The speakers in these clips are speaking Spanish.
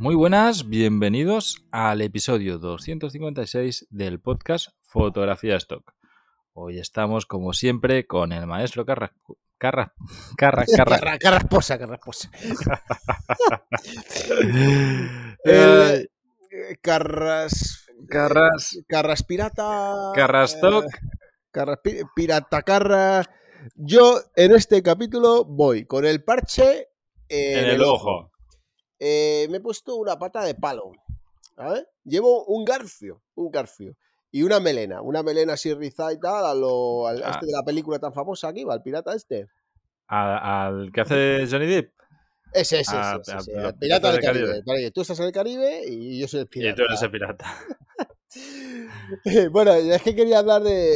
Muy buenas, bienvenidos al episodio 256 del podcast Fotografía Stock. Hoy estamos, como siempre, con el maestro Carra... Carra... Carra... Carra... Carra- Carrasposa, carrasposa. Eh, Eh, Carras. Carras... Carras pirata. Carrastock. eh, Carras pi- pirata carra. Yo en este capítulo voy con el parche En el ojo. Eh, me he puesto una pata de palo. Llevo un garfio, un garfio. Y una melena, una melena así rizada y tal, a lo, al Ah. este de la película tan famosa aquí, va, al pirata este. A- Al que hace Johnny Depp. Ese, ese, Ah, ese, ese, el pirata del Caribe. Caribe. Tú estás en el Caribe y yo soy el Y pirata. tú eres el pirata. bueno, es que quería hablar de.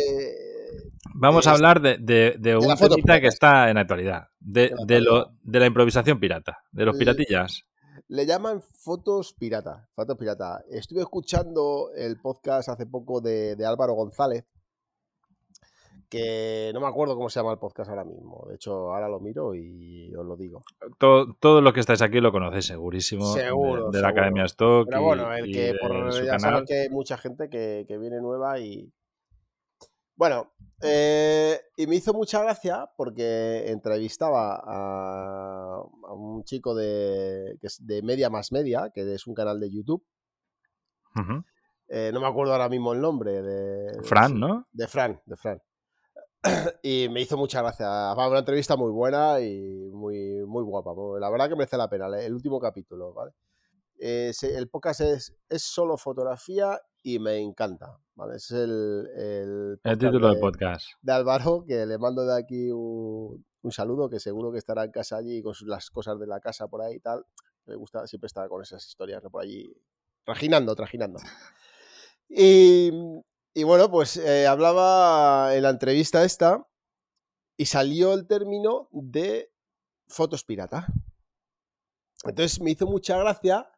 Vamos a hablar de, de- de un que está en la actualidad. De, De la lo, de la improvisación pirata. De los piratillas. Le llaman fotos pirata. Fotos pirata. Estuve escuchando el podcast hace poco de, de Álvaro González. Que no me acuerdo cómo se llama el podcast ahora mismo. De hecho, ahora lo miro y os lo digo. Todo, todo lo que estáis aquí lo conocéis segurísimo. Seguro, De, la seguro. Academia Stock. Pero bueno, el y que por ya sabes que hay mucha gente que, que viene nueva y. Bueno, eh, y me hizo mucha gracia porque entrevistaba a, a un chico de, que es de Media Más Media, que es un canal de YouTube. Eh, no me acuerdo ahora mismo el nombre. De, Fran, ¿no? De Fran, de Fran. Y me hizo mucha gracia. Fue una entrevista muy buena y muy, muy guapa. La verdad que merece la pena. El último capítulo, ¿vale? Eh, el podcast es, es solo fotografía y me encanta, ¿vale? Es el, el, El título de, del podcast. de Álvaro, que le mando de aquí un, un saludo, que seguro que estará en casa allí con sus- las cosas de la casa por ahí y tal. Me gusta siempre estar con esas historias ¿no? por allí, trajinando, trajinando. Y, y bueno, pues eh, hablaba en la entrevista esta y salió el término de fotos pirata. Entonces me hizo mucha gracia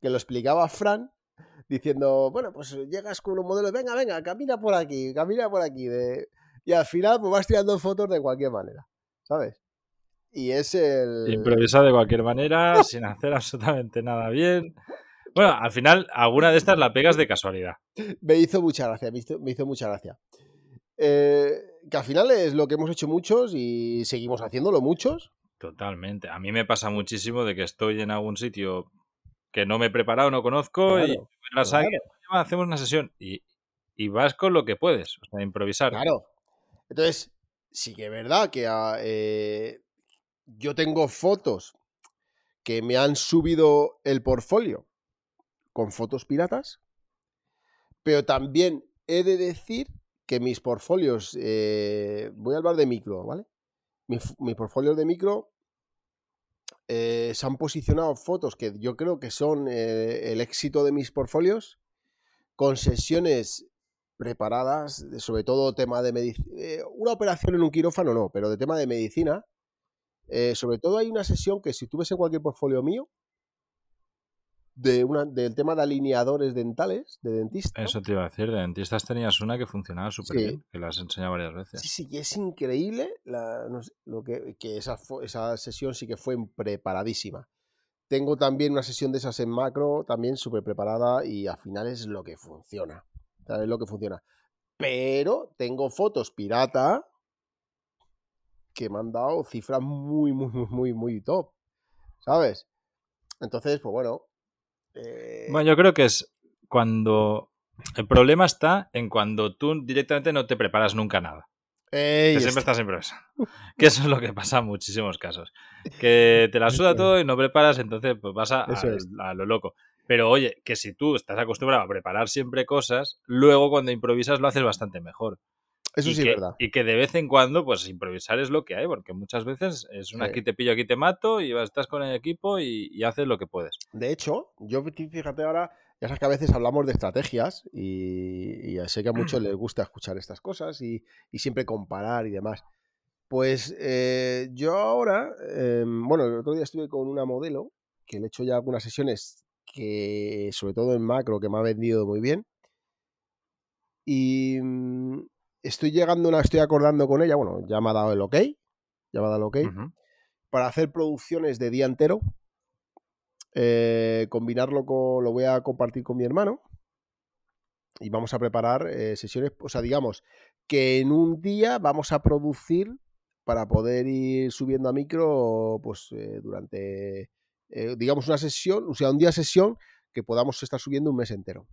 que lo explicaba Fran diciendo, bueno, pues llegas con un modelo, venga, venga, camina por aquí, camina por aquí. De... Y al final pues vas tirando fotos de cualquier manera, ¿sabes? Y es el... Improvisado de cualquier manera, sin hacer absolutamente nada bien. Bueno, al final, alguna de estas la pegas de casualidad. Me hizo mucha gracia, me hizo, me hizo mucha gracia. Eh, que al final es lo que hemos hecho muchos y seguimos haciéndolo muchos. Totalmente. A mí me pasa muchísimo de que estoy en algún sitio que no me he preparado, no conozco y Claro, las claro. alguien, "Oye, hacemos una sesión y, y vas con lo que puedes, o sea, improvisar. Claro. Entonces, sí que es verdad que ah, eh, yo tengo fotos que me han subido el portfolio con fotos piratas, pero también he de decir que mis portfolios, eh, voy a hablar de micro, ¿vale? Mi f- Mis portfolios de micro eh, se han posicionado fotos que yo creo que son eh, el éxito de mis portfolios con sesiones preparadas, sobre todo tema de medicina. una operación en un quirófano no, pero de tema de medicina. eh, sobre todo hay una sesión que si tú en cualquier portfolio mío, de una, del tema de alineadores dentales, de dentista. Eso te iba a decir, de dentistas tenías una que funcionaba súper Sí. bien, que la has enseñado varias veces. Sí, sí, que es increíble la- no sé, lo que, que esa, esa sesión sí que fue preparadísima. Tengo también una sesión de esas en macro, también súper preparada y al final es lo que funciona. Es lo que funciona. Pero tengo fotos pirata que me han dado cifras muy, muy, muy, muy, muy top. ¿Sabes? Entonces, pues bueno. Eh, Bueno, yo creo que es cuando... El problema está en cuando tú directamente no te preparas nunca nada. ey, Que siempre está- estás improvisando. Que eso es lo que pasa en muchísimos casos. Que te la suda todo y no preparas, entonces pues vas a, a lo loco. Pero oye, que si tú estás acostumbrado a preparar siempre cosas, luego cuando improvisas lo haces bastante mejor. Eso y sí que, es verdad. Y que de vez en cuando, pues improvisar es lo que hay, porque muchas veces es un Sí. aquí te pillo, aquí te mato, y estás con el equipo y, y haces lo que puedes. De hecho, yo fíjate ahora, ya sabes que a veces hablamos de estrategias y, y sé que a muchos les gusta escuchar estas cosas y, y siempre comparar y demás. Pues eh, yo ahora, eh, bueno, el otro día estuve con una modelo que le he hecho ya algunas sesiones que, sobre todo en macro, que me ha vendido muy bien. Y mm, estoy llegando, una, estoy acordando con ella, bueno, ya me ha dado el ok, ya me ha dado el ok, para hacer producciones de día entero eh, combinarlo con. Lo voy a compartir con mi hermano. Y vamos a preparar eh, sesiones. O sea, digamos que en un día vamos a producir para poder ir subiendo a micro, pues eh, durante. eh, digamos una sesión, o sea, un día sesión que podamos estar subiendo un mes entero.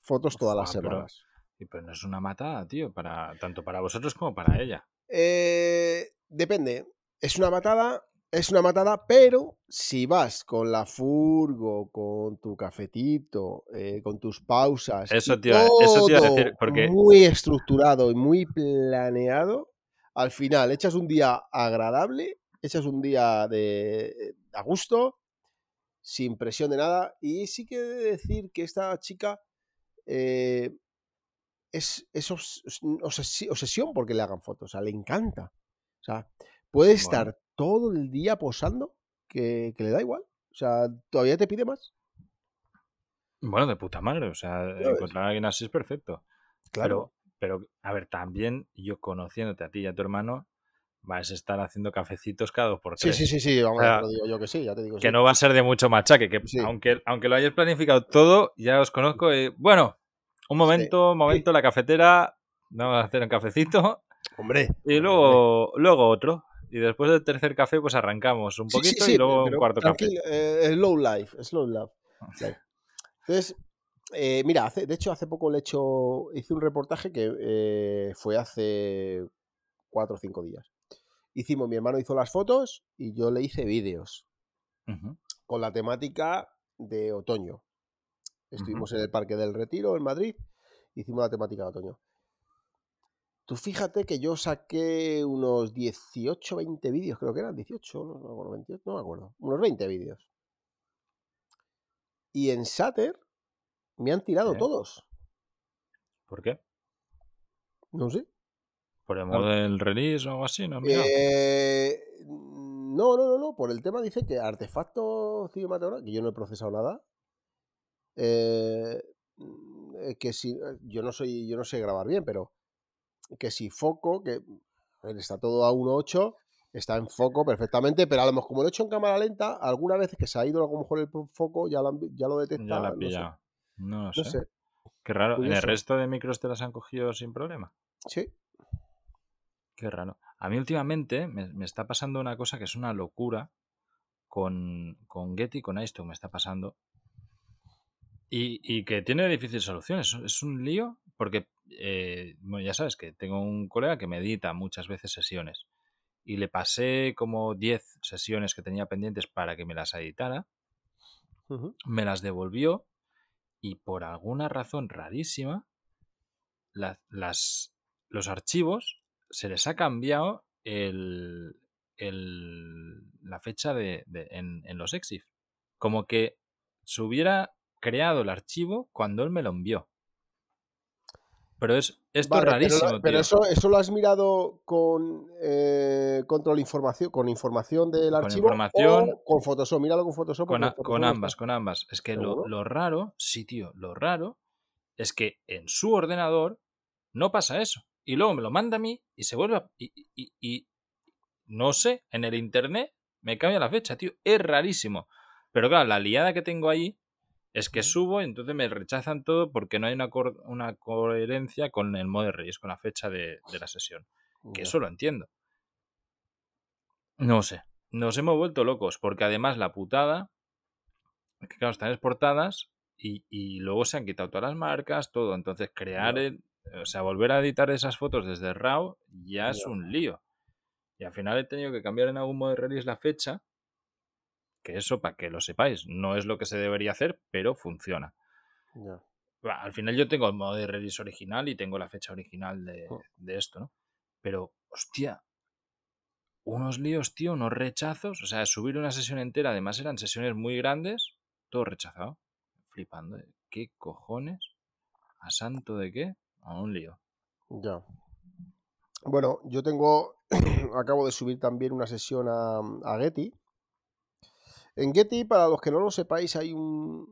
Fotos todas las semanas. Y pues no es una matada, tío, para, tanto para vosotros como para ella. Eh, depende. Es una matada, es una matada, pero si vas con la furgo, con tu cafetito, eh, con tus pausas, Eso te iba- eso decir, todo porque- muy estructurado y muy planeado, al final echas un día agradable, echas un día de a gusto, sin presión de nada, y sí que he de decir que esta chica eh, es, es obs- obsesi- obsesión porque le hagan fotos, o sea, le encanta. O sea, puede Bueno. estar todo el día posando que, que le da igual. O sea, todavía te pide más. Bueno, de puta madre, o sea, encontrar a alguien así es perfecto. Claro. Pero, pero, a ver, también yo conociéndote a ti y a tu hermano, vas a estar haciendo cafecitos cada dos por sí, tres. sí, sí, sí, vamos, O sea, te lo digo yo que sí, ya te digo Que sí. no va a ser de mucho machaque, que Sí. aunque, aunque lo hayáis planificado todo, ya os conozco. y, bueno, un momento, un momento, la cafetera, vamos a hacer un cafecito Hombre. y luego, luego otro. Y después del tercer café, pues arrancamos un Sí, sí, poquito sí, y luego un cuarto café. eh, slow life, slow life. life. Entonces, eh, mira, hace, de hecho, hace poco le he hecho, hice un reportaje que eh, fue hace cuatro o cinco días. Hicimos, mi hermano hizo las fotos y yo le hice vídeos con la temática de otoño. Estuvimos en el Parque del Retiro, en Madrid, hicimos la temática de otoño. Tú fíjate que yo saqué unos 18, 20 vídeos, creo que eran 18, no, me acuerdo, 28, no me acuerdo, unos 20 vídeos. Y en Sater me han tirado ¿Eh? todos. ¿Por qué? No sé. ¿Por el modo del release o algo así? ¿No? Eh, no, no, no, no. Por el tema dice que artefacto cinematográfico, que yo no he procesado nada. Eh, eh, que si yo no soy, yo no sé grabar bien, pero que si foco, que ver, está todo a 1.8, está en foco perfectamente, pero a lo mejor como lo he hecho en cámara lenta, alguna vez que se ha ido a lo mejor el foco, ya lo, ya lo detecta. ya la no sé. No, lo no sé. Qué raro. ¿En el resto de micros te las han cogido sin problema? Sí. Qué raro. A mí últimamente me, me está pasando una cosa que es una locura con, con Getty, con iStock me está pasando. Y, y que tiene difícil solución. Es, es un lío porque, eh, bueno, ya sabes que tengo un colega que me edita muchas veces sesiones. Y le pasé como 10 sesiones que tenía pendientes para que me las editara. Me las devolvió y por alguna razón rarísima la- las, los archivos se les ha cambiado el, el- la fecha de, de- en, en los EXIF. Como que se hubiera creado el archivo cuando él me lo envió. Pero es esto Vale, es pero rarísimo, pero, tío. eso, eso lo has mirado con eh, control información, con información del Con archivo información. o con Photoshop. Míralo con Photoshop. Con, a- con Photoshop está- ambas, con ambas. Es que lo, lo raro, sí, tío, lo raro es que en su ordenador no pasa eso. Y luego me lo manda a mí y se vuelve a... Y, y- y- no sé, en el internet me cambia la fecha, tío. Es rarísimo. Pero claro, la liada que tengo ahí es que subo y entonces me rechazan todo porque no hay una, coherencia con el modo de Reyes, con la fecha de, de la sesión. Que eso lo entiendo. No sé. Nos hemos vuelto locos porque además la putada que claro, están exportadas y, y luego se han quitado todas las marcas, todo. Entonces crear, el- o sea, volver a editar esas fotos desde RAW ya es un lío. Y al final he tenido que cambiar en algún modo de release la fecha. Que eso, para que lo sepáis, no es lo que se debería hacer, pero funciona. Al final yo tengo el modo de release original y tengo la fecha original de, Oh. de esto, ¿no? Pero, hostia, unos líos, tío, unos rechazos. O sea, subir una sesión entera, además eran sesiones muy grandes, todo rechazado. Flipando. ¿eh? ¿Qué cojones? ¿A santo de qué? A un lío. Ya. Bueno, yo tengo, acabo de subir también una sesión a, a Getty. En Getty, para los que no lo sepáis, hay un,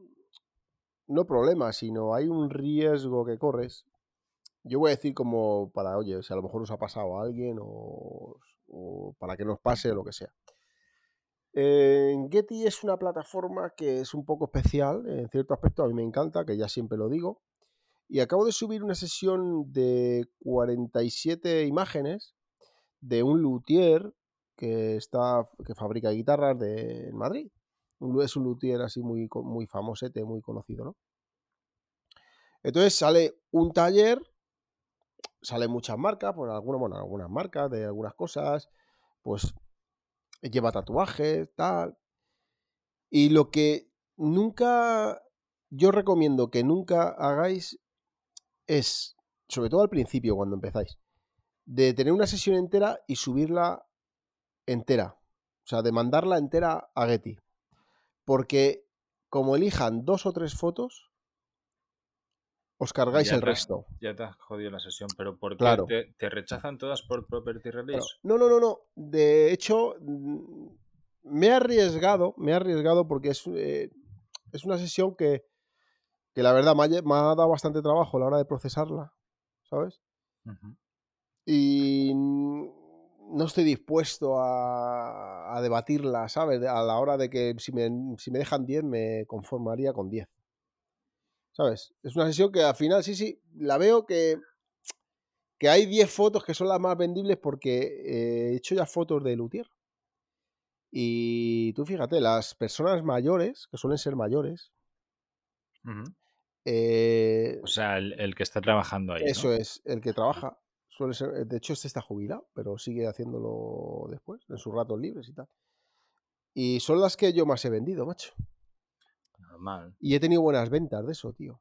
no problema, sino hay un riesgo que corres. Yo voy a decir como para, oye, si a lo mejor os ha pasado a alguien o, o para que nos pase lo que sea. Eh, Getty es una plataforma que es un poco especial, en cierto aspecto a mí me encanta, que ya siempre lo digo. Y acabo de subir una sesión de 47 imágenes de un luthier que está que fabrica guitarras de en Madrid. Es un luthier así muy, muy famosete, muy conocido, ¿no? Entonces sale un taller, salen muchas marcas, por algunas, bueno, algunas marcas de algunas cosas, pues lleva tatuajes, tal. Y lo que nunca, yo recomiendo que nunca hagáis es, sobre todo al principio cuando empezáis, de tener una sesión entera y subirla entera. O sea, de mandarla entera a Getty. Porque como elijan dos o tres fotos, os cargáis el resto. Ya te has jodido la sesión, pero ¿por qué te, rechazan todas por property release? No, no, no, no. De hecho, mm, me he arriesgado, me he arriesgado porque es, eh, es una sesión que, que la verdad me ha, dado bastante trabajo a la hora de procesarla, ¿sabes? Y no estoy dispuesto a, a, debatirla, ¿sabes? A la hora de que si me, si me dejan 10 me conformaría con 10. ¿Sabes? Es una sesión que al final, sí, sí, la veo que, que hay 10 fotos que son las más vendibles porque eh, he hecho ya fotos de Luthier. Y tú fíjate, las personas mayores, que suelen ser mayores. Eh, o sea, el, que está trabajando ahí. Eso es, el que trabaja. Suele ser, de hecho, este está jubilado, pero sigue haciéndolo después, en sus ratos libres y tal. Y son las que yo más he vendido, macho. Y he tenido buenas ventas de eso, tío.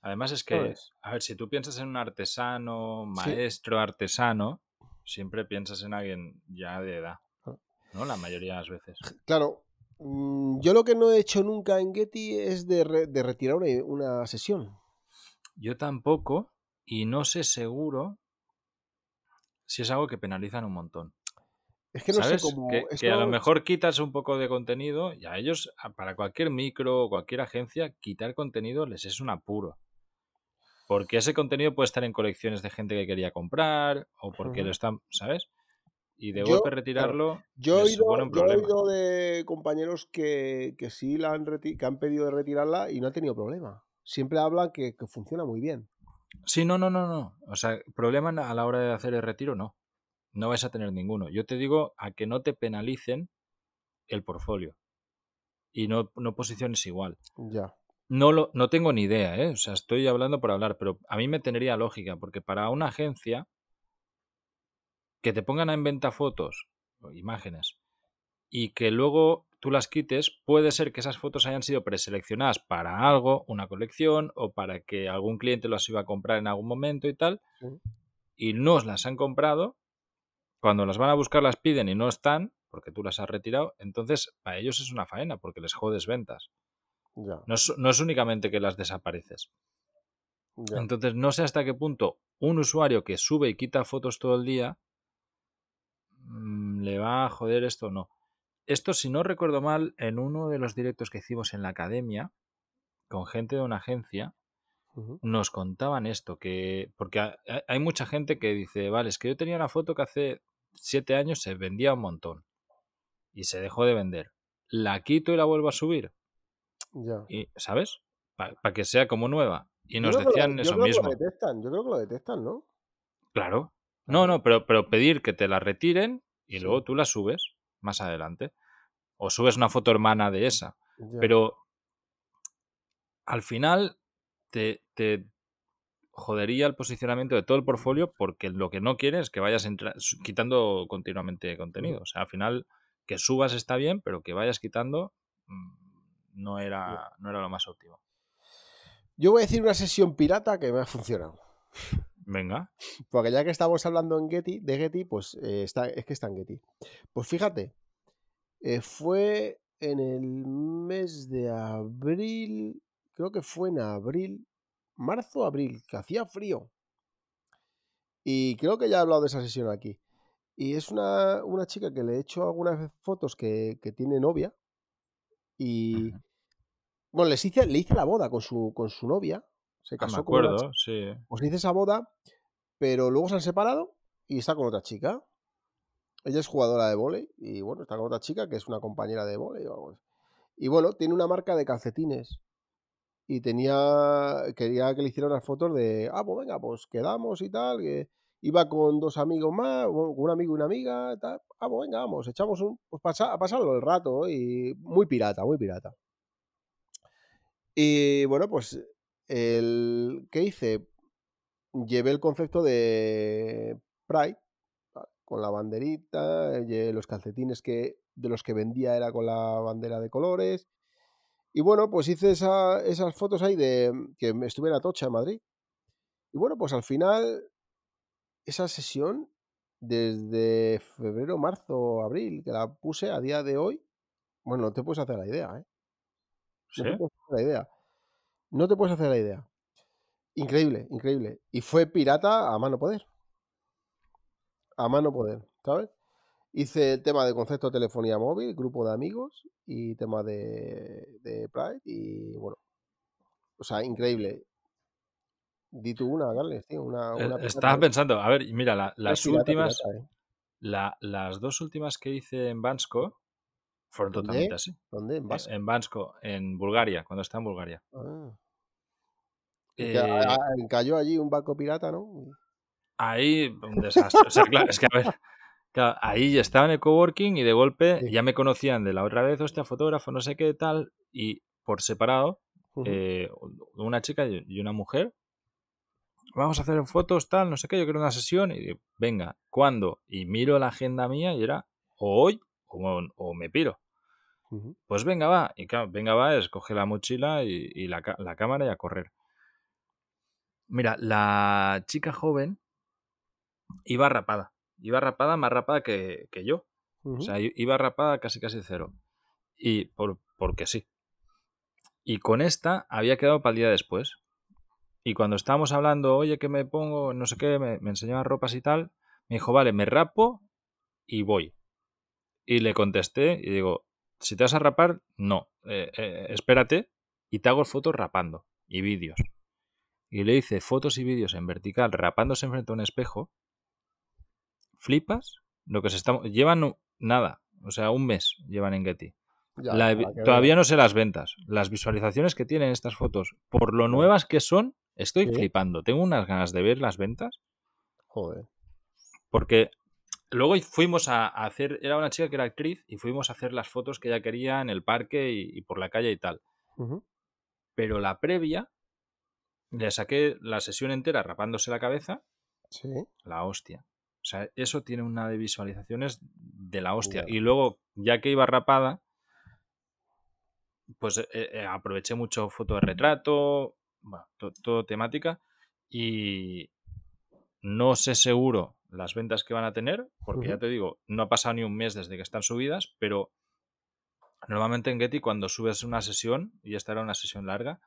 Además es que, a ver, si tú piensas en un artesano, maestro, artesano, siempre piensas en alguien ya de edad, ¿no? La mayoría de las veces. Claro. Mm, yo lo que no he hecho nunca en Getty es de, retirar una, sesión. Yo tampoco, y no sé seguro si es algo que penalizan un montón. Es que no sé cómo. Que, a lo mejor quitas un poco de contenido y a ellos, para cualquier micro o cualquier agencia, quitar contenido les es un apuro. Porque ese contenido puede estar en colecciones de gente que quería comprar o porque lo están, ¿sabes? Y de golpe retirarlo. Yo, he oído, de compañeros que, que sí la han, que han pedido de retirarla y no ha tenido problema. Siempre hablan que, que funciona muy bien. Sí, no, no, no, no. O sea, problema a la hora de hacer el retiro, no no vais a tener ninguno. Yo te digo a que no te penalicen el portfolio y no, no posiciones igual. Ya. No, lo, no tengo ni idea, ¿eh? O sea, estoy hablando por hablar, pero a mí me tendría lógica, porque para una agencia que te pongan en venta fotos o imágenes y que luego tú las quites, puede ser que esas fotos hayan sido preseleccionadas para algo, una colección, o para que algún cliente las iba a comprar en algún momento y tal, y no os las han comprado, cuando las van a buscar las piden y no están, porque tú las has retirado, entonces para ellos es una faena, porque les jodes ventas. No, es, únicamente que las desapareces. Entonces no sé hasta qué punto un usuario que sube y quita fotos todo el día mm, le va a joder esto o no. Esto, si no recuerdo mal, en uno de los directos que hicimos en la academia, con gente de una agencia, nos contaban esto, que porque hay mucha gente que dice, vale, es que yo tenía una foto que hace siete años se vendía un montón y se dejó de vender. La quito y la vuelvo a subir. Ya. Y, ¿Sabes? Para que sea como nueva. Y nos decían eso mismo. yo creo que lo detectan, ¿no? Claro. No, no, pero, pero pedir que te la retiren y luego tú la subes más adelante. O subes una foto hermana de esa. Pero al final te, te, jodería el posicionamiento de todo el portfolio porque lo que no quieres es que vayas quitando continuamente contenido. O sea, al final que subas está bien, pero que vayas quitando mm, no era, no era lo más óptimo. Yo voy a decir una sesión pirata que me ha funcionado. Venga. Porque ya que estamos hablando en Getty, de Getty, pues eh, está, es que está en Getty. Pues fíjate, eh, fue en el mes de abril, creo que fue en abril, marzo, abril, que hacía frío. Y creo que ya he hablado de esa sesión aquí. Y es una, chica que le he hecho algunas fotos que, tiene novia. Y. Bueno, les hice, le hice la boda con su, con su novia. Se ah, casó me acuerdo, con sí. Pues le hice esa boda, pero luego se han separado y está con otra chica. Ella es jugadora de volei y bueno, está con otra chica que es una compañera de volei o algo así. Y bueno, tiene una marca de calcetines y tenía, quería que le hicieran las fotos de, ah, pues venga, pues quedamos y tal, iba con dos amigos más, un amigo y una amiga, tal, ah, pues venga, vamos, echamos un, pues a pasarlo el rato y muy pirata, muy pirata. Y bueno, pues el, ¿qué hice? Llevé el concepto de Pride, con la banderita, los calcetines que de los que vendía era con la bandera de colores, y bueno, pues hice esas fotos ahí de mm, que estuve en Atocha, en Madrid. Y bueno, pues al final, esa sesión, desde febrero, marzo, abril, que la puse a día de hoy, bueno, no te puedes hacer la idea, ¿eh? No te puedes hacer la idea. No te puedes hacer la idea. Increíble, increíble. Y fue pirata a mano poder. A mano poder, ¿sabes? Hice el tema de concepto de telefonía móvil, grupo de amigos y tema de, de Pride y bueno, o sea, increíble. Di tú una, Carles, tío, una, Eh, una Estaba pensando, a ver, mira, la- las últimas, pirata, ¿eh? la- las dos últimas que hice en Bansko fueron totalmente así. ¿Dónde? ¿En Eh, Vasco? En Bansko, en Bulgaria, cuando estaba en Bulgaria. Ah. Y que a- Eh, a- cayó allí un barco pirata, ¿no? Ahí, un desastre. O sea, claro, es que a ver, claro, ahí estaba en el coworking y de golpe Sí. ya me conocían de la otra vez, hostia, fotógrafo, no sé qué tal, y por separado, eh, una chica y una mujer, vamos a hacer fotos, tal, no sé qué, yo quiero una sesión, y digo, venga, ¿cuándo? Y miro la agenda mía y era o hoy o, o me piro. Pues venga, va. Y claro, venga, va, es coge la mochila y, y la, ca- la cámara y a correr. Mira, la chica joven iba rapada. Iba rapada, más rapada que, que yo. O sea, iba rapada casi casi cero. Y por, porque sí. Y con esta había quedado para el día después. Y cuando estábamos hablando, oye, que me pongo, no sé qué, me, me enseñaba ropas y tal, me dijo, vale, me rapo y voy. Y le contesté y digo, si te vas a rapar, no, eh, eh, espérate y te hago fotos rapando y vídeos. Y le hice fotos y vídeos en vertical, rapándose enfrente a un espejo. ¿Flipas? Lo que se está... Llevan nada, o sea, un mes llevan en Getty. Ya, La- todavía no sé las ventas. Las visualizaciones que tienen estas fotos, por lo nuevas que son, estoy Sí. flipando. Tengo unas ganas de ver las ventas. Joder. Porque luego fuimos a, a hacer, era una chica que era actriz y fuimos a hacer las fotos que ella quería en el parque y, y por la calle y tal. Pero la previa, le saqué la sesión entera rapándose la cabeza, Sí. la hostia. O sea, eso tiene una de visualizaciones de la hostia. Y luego, ya que iba rapada, pues eh, eh, aproveché mucho foto de retrato, bueno, to- todo temática. Y no sé seguro las ventas que van a tener, porque ya te digo, no ha pasado ni un mes desde que están subidas, pero normalmente en Getty cuando subes una sesión, y esta era una sesión larga,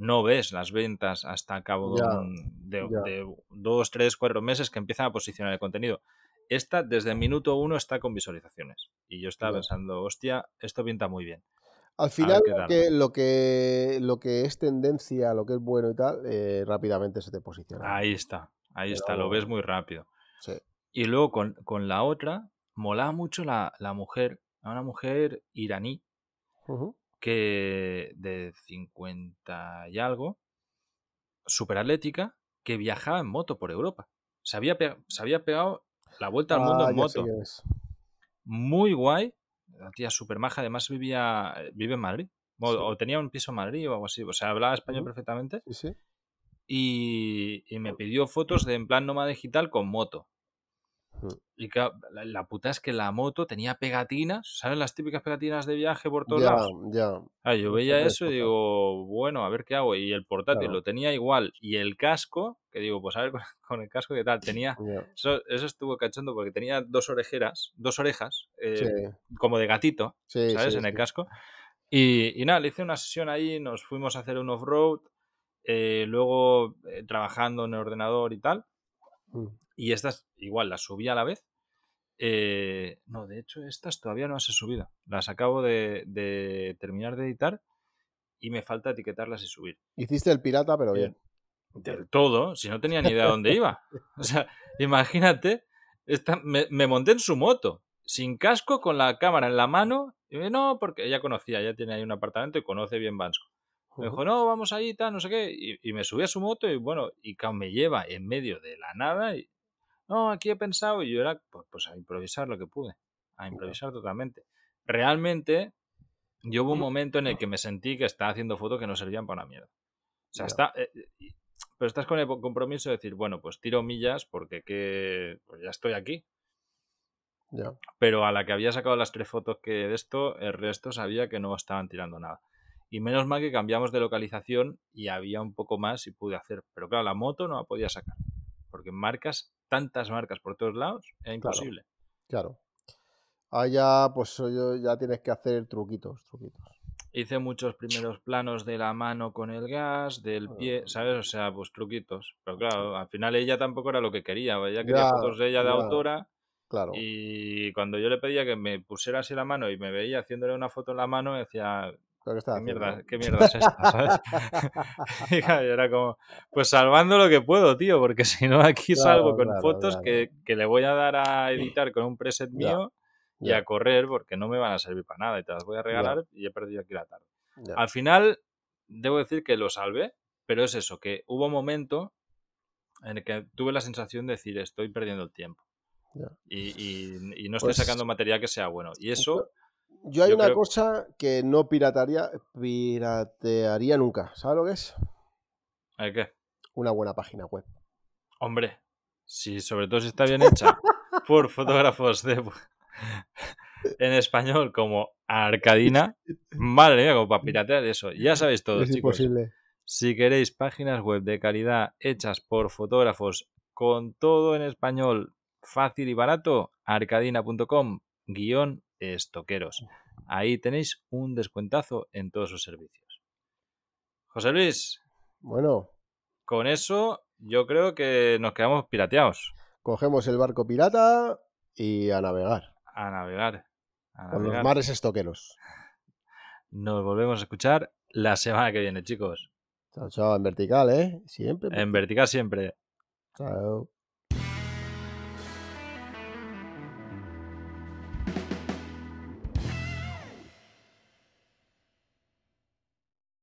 no ves las ventas hasta cabo de, dos, tres, cuatro meses que empiezan a posicionar el contenido. Esta, desde el minuto uno, está con visualizaciones. Y yo estaba pensando, hostia, esto pinta muy bien. Al A final, lo que, lo, que, lo que es tendencia, lo que es bueno y tal, eh, rápidamente se te posiciona. Ahí está, ahí está, lo ves muy rápido. Sí. Y luego con, con la otra, molaba mucho la, la mujer, una mujer iraní. Que de 50 y algo, súper atlética, que viajaba en moto por Europa. Se había, pe- se había pegado la vuelta al mundo Ah, en moto. Muy guay. La tía súper maja. Además vivía, vive en Madrid. O, Sí. o tenía un piso en Madrid o algo así. O sea, hablaba español perfectamente. Sí, sí. Y, y me pidió fotos de en plan nómada digital con moto. Y claro, la, la puta es que la moto tenía pegatinas. ¿Saben las típicas pegatinas de viaje por todos Ya, lados? ya. Ah, yo veía eso y digo, bueno, a ver qué hago. Y el portátil Claro. lo tenía igual. Y el casco, que digo, pues a ver con, con el casco qué tal. Tenía. Ya. Eso, eso estuvo cachondo porque tenía dos orejeras, dos orejas, eh, Sí, como de gatito, sí, ¿sabes? sí, en el casco. Y, y nada, le hice una sesión ahí, nos fuimos a hacer un off-road, eh, luego eh, trabajando en el ordenador y tal. Mm. Y estas igual las subí a la vez. Eh, no, de hecho, estas todavía no las he subido. Las acabo de, de terminar de editar y me falta etiquetarlas y subir. Hiciste el pirata, pero bien. Del todo, si no tenía ni idea de dónde iba. O sea, imagínate, esta- me, me monté en su moto, sin casco, con la cámara en la mano. Y me, no, porque ella conocía, ella tiene ahí un apartamento y conoce bien Bansco. Me dijo, no, vamos ahí, tal, no sé qué. Y, y me subí a su moto y bueno, y me lleva en medio de la nada. Y, no, aquí he pensado. Y yo era, pues, pues a improvisar lo que pude. A improvisar totalmente. Realmente, yo hubo un momento en el que me sentí que estaba haciendo fotos que no servían para una mierda. O sea, está. eh, y- pero estás con el compromiso de decir, bueno, pues tiro millas porque que, pues ya estoy aquí. Ya. Pero a la que había sacado las tres fotos que de esto, el resto sabía que no estaban tirando nada. Y menos mal que cambiamos de localización y había un poco más y pude hacer. Pero claro, la moto no la podía sacar. Porque marcas, tantas marcas por todos lados, era imposible. Claro. Allá, pues yo- ya tienes que hacer truquitos, truquitos. Hice muchos primeros planos de la mano con el gas, del pie, ¿sabes? O sea, pues truquitos. Pero claro, al final ella tampoco era lo que quería. Ella quería fotos de ella de autora. Claro. Y cuando yo le pedía que me pusiera así la mano y me veía haciéndole una foto en la mano, decía, Lo que estás ¿Qué mierda, haciendo. ¿Qué mierda es esta? ¿sabes? y claro, yo era como, pues salvando lo que puedo, tío, porque si no aquí Claro, salgo con claro, fotos. Que, que le voy a dar a editar con un preset mío y a correr porque no me van a servir para nada y te las voy a regalar y he perdido aquí la tarde. Al final, debo decir que lo salvé, pero es eso, que hubo un momento en el que tuve la sensación de decir, estoy perdiendo el tiempo. Y, y- y no estoy Pues- sacando material que sea bueno. Y eso, Yo hay yo una creo- cosa que no pirataría, piratearía nunca. ¿Sabes lo que es? ¿el qué? Una buena página web. Hombre, si sobre todo si está bien hecha por fotógrafos de en español como Arcadina, madre mía, como para piratear eso. Ya sabéis todo, es chicos. imposible. Si queréis páginas web de calidad hechas por fotógrafos con todo en español fácil y barato, arcadina.com guion estoqueros. Ahí tenéis un descuentazo en todos sus servicios. José Luis, Bueno, con eso yo creo que nos quedamos pirateados. cogemos el barco pirata y a navegar. A navegar. A Con los mares estoqueros. Nos volvemos a escuchar la semana que viene, chicos. Chao, chao, en vertical, ¿eh? Siempre. En vertical siempre. Chao.